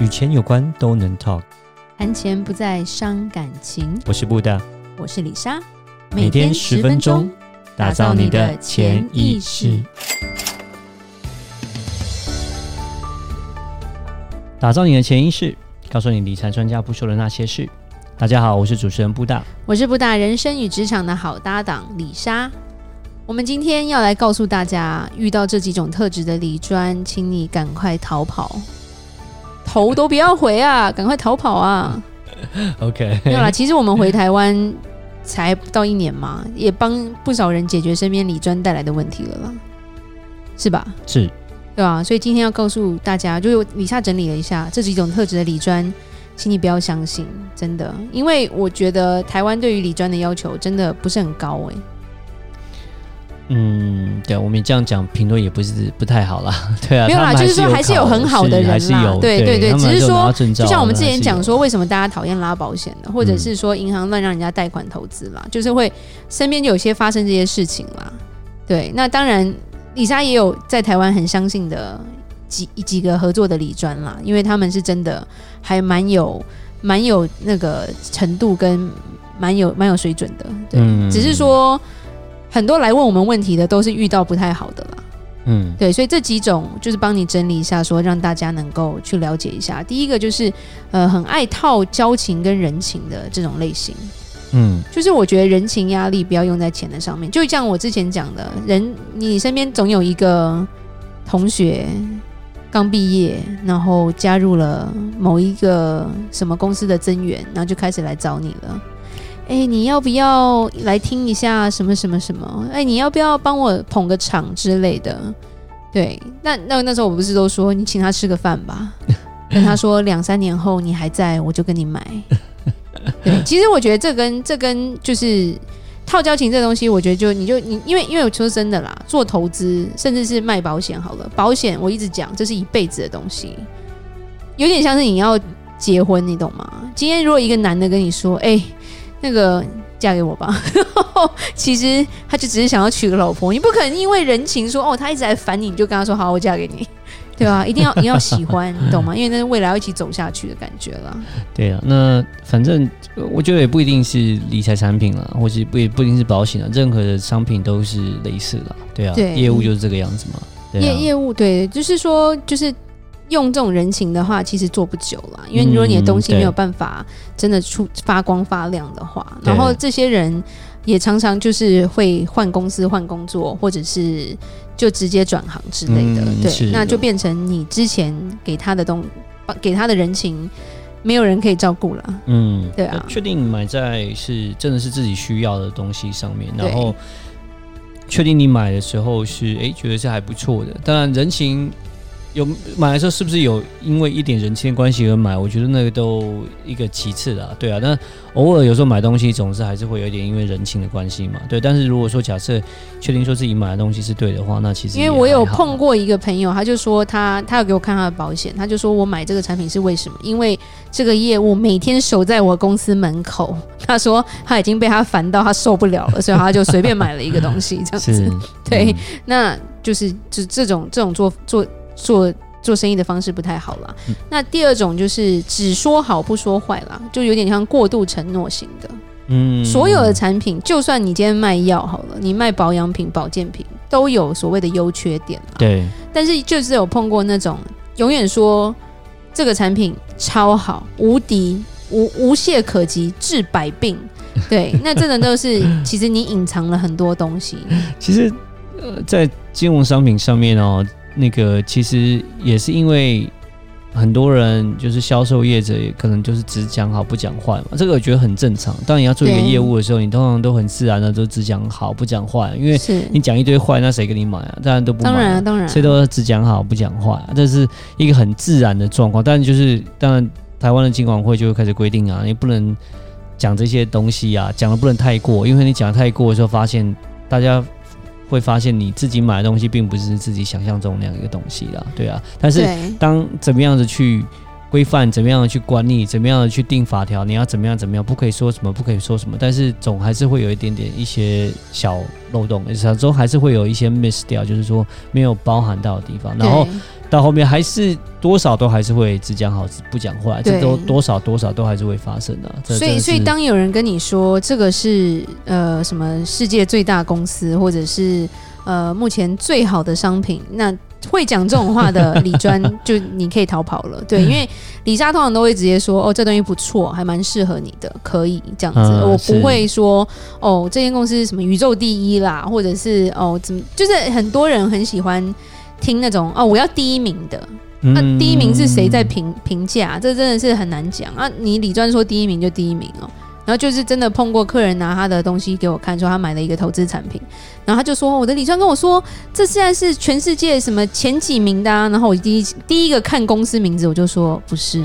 与钱有关都能 talk，谈钱不再伤感情。我是布大，我是李莎，每天十分钟，打造你的潜意识，打造你的潜意识，告诉你理财专家不说的那些事。大家好，我是主持人布大，我是布大人生与职场的好搭档李莎。我们今天要来告诉大家，遇到这几种特质的理专，请你赶快逃跑。头都不要回啊！赶快逃跑啊！OK，没有啦。其实我们回台湾才不到一年嘛，也帮不少人解决身边理专带来的问题了啦，是吧？是，对吧？所以今天要告诉大家，就是里莎整理了一下这几种特质的理专，请你不要相信，真的，因为我觉得台湾对于理专的要求真的不是很高哎、欸。嗯，对，我们这样讲评论也不是不太好啦。对啊，没有啦，就是说还是有很好的人啦，对对对，只是说就像我们之前讲说，为什么大家讨厌拉保险的，或者是说银行乱让人家贷款投资啦，就是会身边就有些发生这些事情啦。对，那当然，李莎也有在台湾很相信的几几个合作的理专啦，因为他们是真的还蛮有蛮有那个程度跟蛮有蛮有水准的，对，只是说。很多来问我们问题的都是遇到不太好的啦，嗯，对，所以这几种就是帮你整理一下，说让大家能够去了解一下。第一个就是呃，很爱套交情跟人情的这种类型，嗯，就是我觉得人情压力不要用在钱的上面。就像我之前讲的，人你身边总有一个同学刚毕业，然后加入了某一个什么公司的增援，然后就开始来找你了。哎、欸，你要不要来听一下什么什么什么？哎、欸，你要不要帮我捧个场之类的？对，那那那时候我不是都说你请他吃个饭吧？跟他说两三年后你还在，我就跟你买。对，其实我觉得这跟这跟就是套交情这东西，我觉得就你就你因为因为我说真的啦，做投资甚至是卖保险好了，保险我一直讲这是一辈子的东西，有点像是你要结婚，你懂吗？今天如果一个男的跟你说，哎、欸。那个嫁给我吧，其实他就只是想要娶个老婆，你不可能因为人情说哦，他一直在烦你，你就跟他说好，我嫁给你，对啊？一定要你要喜欢，你 懂吗？因为那是未来要一起走下去的感觉了。对啊，那反正我觉得也不一定是理财产品了，或是不也不一定是保险了，任何的商品都是类似的。对啊，对，业务就是这个样子嘛。对啊，业业务对，就是说就是。用这种人情的话，其实做不久了，因为如果你的东西没有办法真的出发光发亮的话，然后这些人也常常就是会换公司、换工作，或者是就直接转行之类的，嗯、对，那就变成你之前给他的东给他的人情，没有人可以照顾了。嗯，对啊，确定买在是真的是自己需要的东西上面，然后确定你买的时候是哎觉得是还不错的，当然人情。有买的时候是不是有因为一点人情的关系而买？我觉得那个都一个其次的，对啊。那偶尔有时候买东西总是还是会有一点因为人情的关系嘛，对。但是如果说假设确定说自己买的东西是对的话，那其实因为我有碰过一个朋友，他就说他他有给我看他的保险，他就说我买这个产品是为什么？因为这个业务每天守在我公司门口，他说他已经被他烦到他受不了了，所以他就随便买了一个东西这样子。对，嗯、那就是就这种这种做做。做做生意的方式不太好啦。嗯、那第二种就是只说好不说坏啦，就有点像过度承诺型的。嗯，所有的产品，就算你今天卖药好了，你卖保养品、保健品，都有所谓的优缺点。对。但是就是有碰过那种永远说这个产品超好、无敌、无无懈可击、治百病。对，那真的都是其实你隐藏了很多东西。其实，呃，在金融商品上面哦。那个其实也是因为很多人就是销售业者，也可能就是只讲好不讲坏嘛。这个我觉得很正常。当你要做一个业务的时候，你通常都很自然的都只讲好不讲坏，因为你讲一堆坏，那谁给你买啊？当然都不买啊。当然，当然，谁都只讲好不讲坏啊，这是一个很自然的状况。但就是当然，台湾的金管会就会开始规定啊，你不能讲这些东西啊，讲的不能太过，因为你讲的太过的时候，发现大家。会发现你自己买的东西并不是自己想象中那样一个东西啦，对啊。但是当怎么样子去规范，怎么样的去管理，怎么样的去定法条，你要怎么样怎么样，不可以说什么，不可以说什么。但是总还是会有一点点一些小漏洞，有时候还是会有一些 miss 掉，就是说没有包含到的地方。然后到后面还是多少都还是会只讲好不讲坏，这都多少多少都还是会发生的、啊。所以，所以当有人跟你说这个是呃什么世界最大公司，或者是呃目前最好的商品，那会讲这种话的 李专就你可以逃跑了。对，因为李莎通常都会直接说哦，这东西不错，还蛮适合你的，可以这样子。嗯、我不会说哦，这间公司什么宇宙第一啦，或者是哦怎么，就是很多人很喜欢。听那种哦，我要第一名的，那、第一名是谁在评评价？这真的是很难讲啊！你李专说第一名就第一名哦，然后就是真的碰过客人拿他的东西给我看，说他买了一个投资产品，然后他就说我的李专跟我说，这现在是全世界什么前几名的啊，然后我第一第一个看公司名字，我就说不是，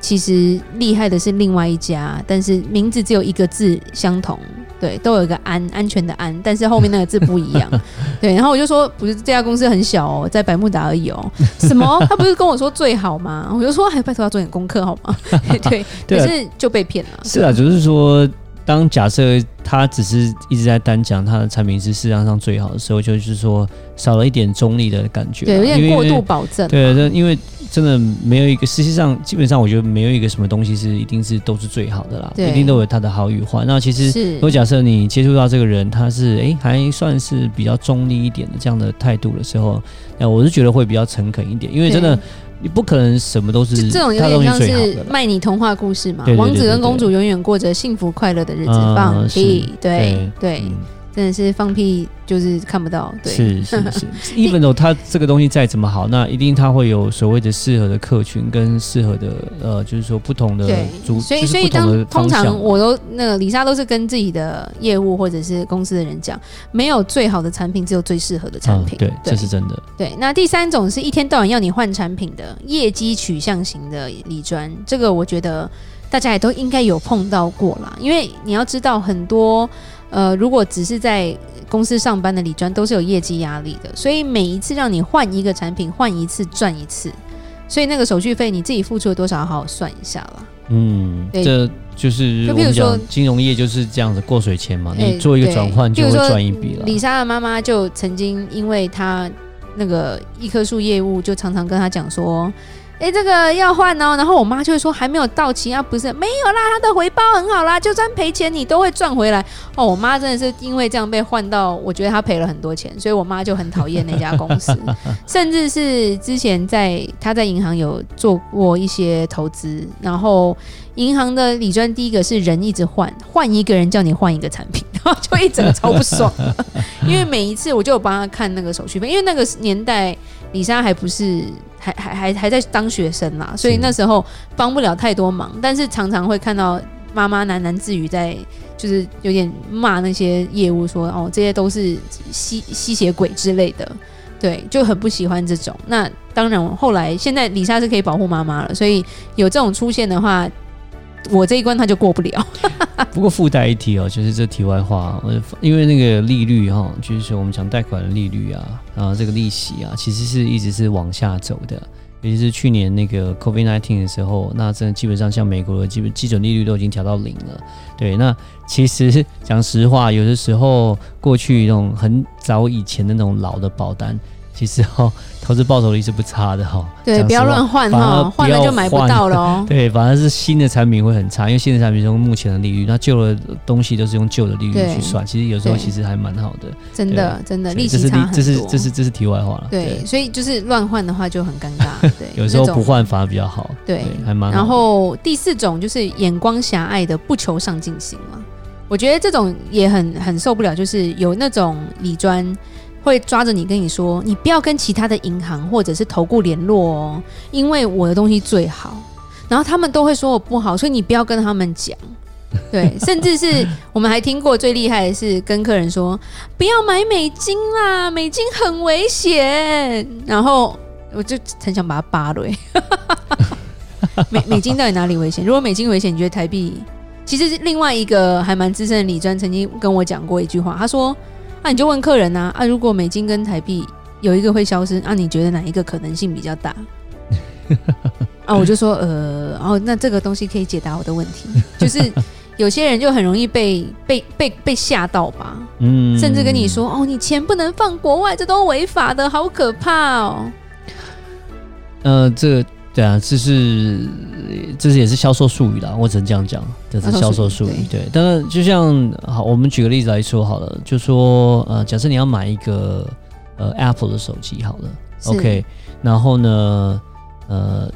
其实厉害的是另外一家，但是名字只有一个字相同。对，都有一个安安全的安，但是后面那个字不一样。对，然后我就说，不是这家公司很小哦，在百慕达而已哦。什么？他不是跟我说最好吗？我就说，还拜托要做点功课好吗？对，对，可是就被骗了。是啊，就是说。当假设他只是一直在单讲他的产品是市场上最好的时候，就是说少了一点中立的感觉，对，有点过度保证。对，这因为真的没有一个，实际上基本上我觉得没有一个什么东西是一定是都是最好的啦，一定都有它的好与坏。那其实如果假设你接触到这个人，他是哎还算是比较中立一点的这样的态度的时候，那我是觉得会比较诚恳一点，因为真的。你不可能什么都是，这种有点像是卖你童话故事嘛？王子跟公主永远过着幸福快乐的日子，放屁，对对。真的是放屁，就是看不到。对，是是是。even though 它这个东西再怎么好，那一定它会有所谓的适合的客群跟适合的呃，就是说不同的主。所以所以当通常我都那个李莎都是跟自己的业务或者是公司的人讲，没有最好的产品，只有最适合的产品。对，这是真的。对，那第三种是一天到晚要你换产品的业绩取向型的理专，这个我觉得大家也都应该有碰到过啦，因为你要知道很多。呃，如果只是在公司上班的理专都是有业绩压力的，所以每一次让你换一个产品，换一次赚一次，所以那个手续费你自己付出了多少，好好算一下啦。嗯，这就是就比如说金融业就是这样子过水钱嘛，你做一个转换就会赚一笔了。李莎的妈妈就曾经因为她那个一棵树业务，就常常跟她讲说。哎，这个要换哦，然后我妈就会说还没有到期啊，不是没有啦，它的回报很好啦，就算赔钱你都会赚回来哦。我妈真的是因为这样被换到，我觉得她赔了很多钱，所以我妈就很讨厌那家公司，甚至是之前在她在银行有做过一些投资，然后银行的理专第一个是人一直换，换一个人叫你换一个产品，然后就一整个超不爽，因为每一次我就有帮她看那个手续费，因为那个年代李莎还不是。还还还还在当学生啦，所以那时候帮不了太多忙，但是常常会看到妈妈喃喃自语，在就是有点骂那些业务说哦，这些都是吸吸血鬼之类的，对，就很不喜欢这种。那当然，后来现在李莎是可以保护妈妈了，所以有这种出现的话。我这一关他就过不了。不过附带一提哦，就是这题外话，因为那个利率哈，就是说我们讲贷款的利率啊，然后这个利息啊，其实是一直是往下走的。尤其是去年那个 COVID-19 的时候，那真的基本上像美国的基本基准利率都已经调到零了。对，那其实讲实话，有的时候过去那种很早以前的那种老的保单。其实哈，投资报酬率是不差的哈。对，不要乱换哈，换了就买不到了哦。对，反而是新的产品会很差，因为新的产品是用目前的利率，那旧的东西都是用旧的利率去算。其实有时候其实还蛮好的。真的，真的，利息差很多。这是这是这是题外话了。对，所以就是乱换的话就很尴尬。对，有时候不换反而比较好。对，还蛮好。然后第四种就是眼光狭隘的不求上进心嘛，我觉得这种也很很受不了，就是有那种理专。会抓着你跟你说，你不要跟其他的银行或者是投顾联络哦，因为我的东西最好。然后他们都会说我不好，所以你不要跟他们讲。对，甚至是 我们还听过最厉害的是跟客人说，不要买美金啦，美金很危险。然后我就很想把它扒了。美美金到底哪里危险？如果美金危险，你觉得台币？其实另外一个还蛮资深的李专曾经跟我讲过一句话，他说。那、啊、你就问客人呐，啊，如果美金跟台币有一个会消失，啊，你觉得哪一个可能性比较大？啊，我就说，呃，哦，那这个东西可以解答我的问题，就是有些人就很容易被被被被吓到吧，嗯，甚至跟你说，哦，你钱不能放国外，这都违法的，好可怕哦。呃，这个对啊，这是这是也是销售术语啦，我只能这样讲，这是销售术语。对，但是就像好，我们举个例子来说好了，就说呃，假设你要买一个呃 Apple 的手机好了，OK，然后呢，呃，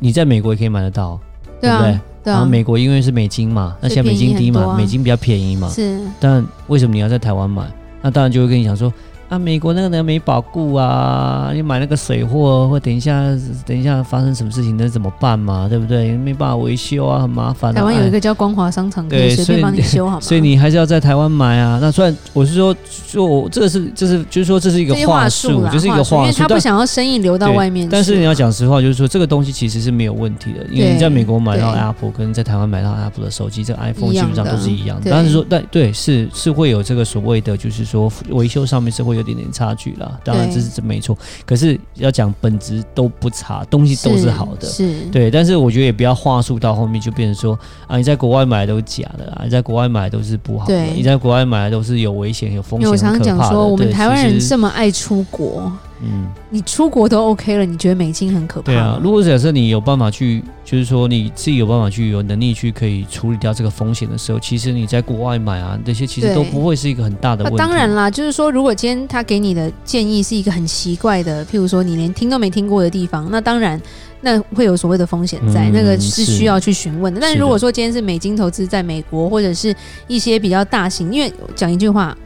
你在美国也可以买得到，对，不对？对啊、然后美国因为是美金嘛，那现在美金低嘛，啊、美金比较便宜嘛，是。但为什么你要在台湾买？那当然就会跟你讲说。啊，美国那个人没保固啊，你买那个水货，或等一下，等一下发生什么事情，那怎么办嘛？对不对？没办法维修啊，很麻烦、啊。台湾有一个叫光华商场，可以随便帮你修好吗？所以你还是要在台湾买啊。那虽然我是说，就我这个是，这是就是说，这是一个话术，就是一个话术，因为他不想要生意流到外面。但是你要讲实话，就是说这个东西其实是没有问题的，因为你在美国买到 Apple 跟在台湾买到 Apple 的手机，这个 iPhone 基本上都是一样的。但是说，但对，是是会有这个所谓的，就是说维修上面是会有点点差距啦。当然这是真没错，可是要讲本质都不差，东西都是好的，是，是对。但是我觉得也不要话术到后面就变成说啊，你在国外买的都是假的啊，你在国外买的都是不好的，你在国外买的都是有危险、有风险、我常常讲说，我们台湾人这么爱出国。嗯，你出国都 OK 了，你觉得美金很可怕？对啊，如果假设你有办法去，就是说你自己有办法去有能力去可以处理掉这个风险的时候，其实你在国外买啊，这些其实都不会是一个很大的问题。当然啦，就是说，如果今天他给你的建议是一个很奇怪的，譬如说你连听都没听过的地方，那当然那会有所谓的风险在，嗯、那个是需要去询问的。是但是如果说今天是美金投资在美国，或者是一些比较大型，因为讲一句话，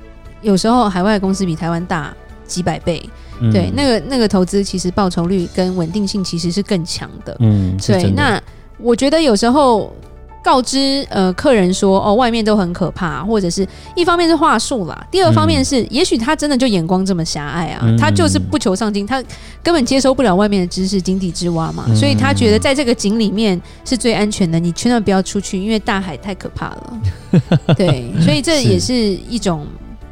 有时候海外公司比台湾大几百倍。嗯、对，那个那个投资其实报酬率跟稳定性其实是更强的。嗯，对。那我觉得有时候告知呃客人说哦外面都很可怕，或者是一方面是话术啦，第二方面是、嗯、也许他真的就眼光这么狭隘啊，嗯、他就是不求上进，他根本接收不了外面的知识，井底之蛙嘛，嗯、所以他觉得在这个井里面是最安全的，你千万不要出去，因为大海太可怕了。对，所以这也是一种。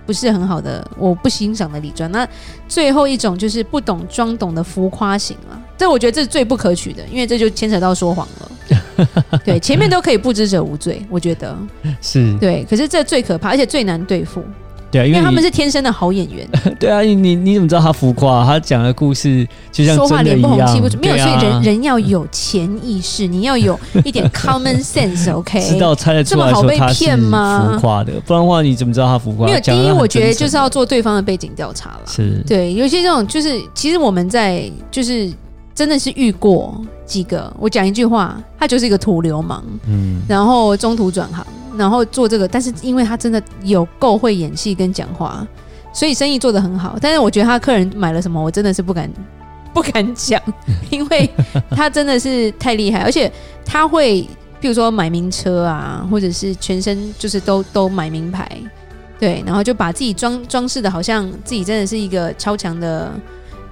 不是很好的，我不欣赏的理专。那最后一种就是不懂装懂的浮夸型了，这我觉得这是最不可取的，因为这就牵扯到说谎了。对，前面都可以不知者无罪，我觉得是对。可是这最可怕，而且最难对付。对啊，因为他们是天生的好演员。对啊，你你怎么知道他浮夸？他讲的故事就像说话脸不红气不喘，没有。所以人人要有潜意识，你要有一点 common sense，OK？知道猜得出来说他是浮夸的，不然的话你怎么知道他浮夸？没有，第一我觉得就是要做对方的背景调查了。是，对，有些这种就是其实我们在就是真的是遇过几个，我讲一句话，他就是一个土流氓，嗯，然后中途转行。然后做这个，但是因为他真的有够会演戏跟讲话，所以生意做得很好。但是我觉得他客人买了什么，我真的是不敢 不敢讲，因为他真的是太厉害，而且他会，譬如说买名车啊，或者是全身就是都都买名牌，对，然后就把自己装装饰的好像自己真的是一个超强的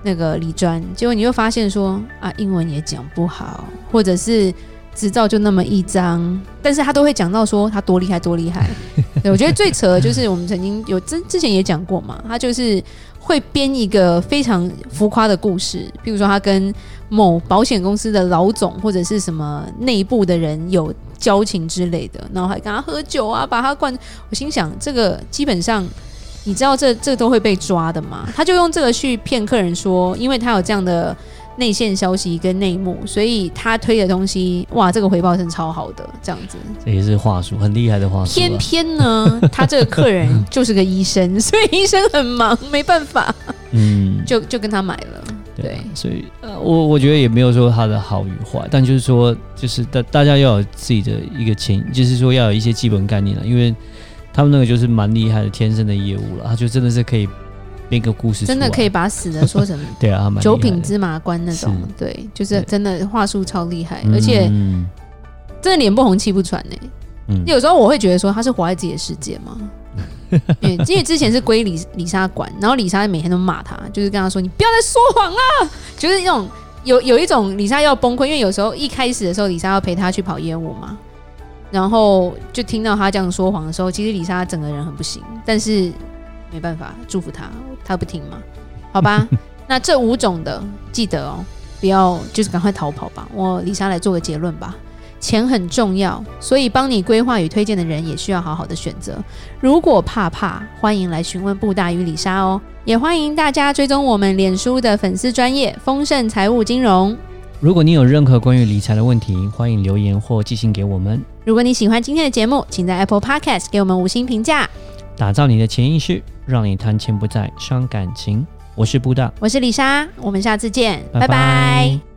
那个理专，结果你会发现说啊，英文也讲不好，或者是。执照就那么一张，但是他都会讲到说他多厉害多厉害。对，我觉得最扯的就是我们曾经有之之前也讲过嘛，他就是会编一个非常浮夸的故事，比如说他跟某保险公司的老总或者是什么内部的人有交情之类的，然后还跟他喝酒啊，把他灌。我心想，这个基本上你知道这这都会被抓的嘛？他就用这个去骗客人说，因为他有这样的。内线消息跟内幕，所以他推的东西，哇，这个回报是超好的，这样子。这也是话术，很厉害的话术。偏偏呢，他这个客人 就是个医生，所以医生很忙，没办法，嗯，就就跟他买了。对，对所以呃，我我觉得也没有说他的好与坏，但就是说，就是大大家要有自己的一个前，就是说要有一些基本概念了，因为他们那个就是蛮厉害的天生的业务了，他就真的是可以。编个故事，真的可以把死的说成 对啊，九品芝麻官那种，对，就是真的话术超厉害，而且真的脸不红气不喘呢。嗯，有时候我会觉得说他是活在自己的世界吗？因 为因为之前是归李李莎管，然后李莎每天都骂他，就是跟他说你不要再说谎啊，就是那种有有一种李莎要崩溃，因为有时候一开始的时候李莎要陪他去跑业务嘛，然后就听到他这样说谎的时候，其实李莎整个人很不行，但是。没办法，祝福他，他不听嘛？好吧，那这五种的记得哦，不要就是赶快逃跑吧。我李莎来做个结论吧。钱很重要，所以帮你规划与推荐的人也需要好好的选择。如果怕怕，欢迎来询问布大与李莎哦。也欢迎大家追踪我们脸书的粉丝专业丰盛财务金融。如果你有任何关于理财的问题，欢迎留言或寄信给我们。如果你喜欢今天的节目，请在 Apple Podcast 给我们五星评价。打造你的潜意识，让你谈钱不再伤感情。我是布大，我是李莎，我们下次见，拜拜。拜拜。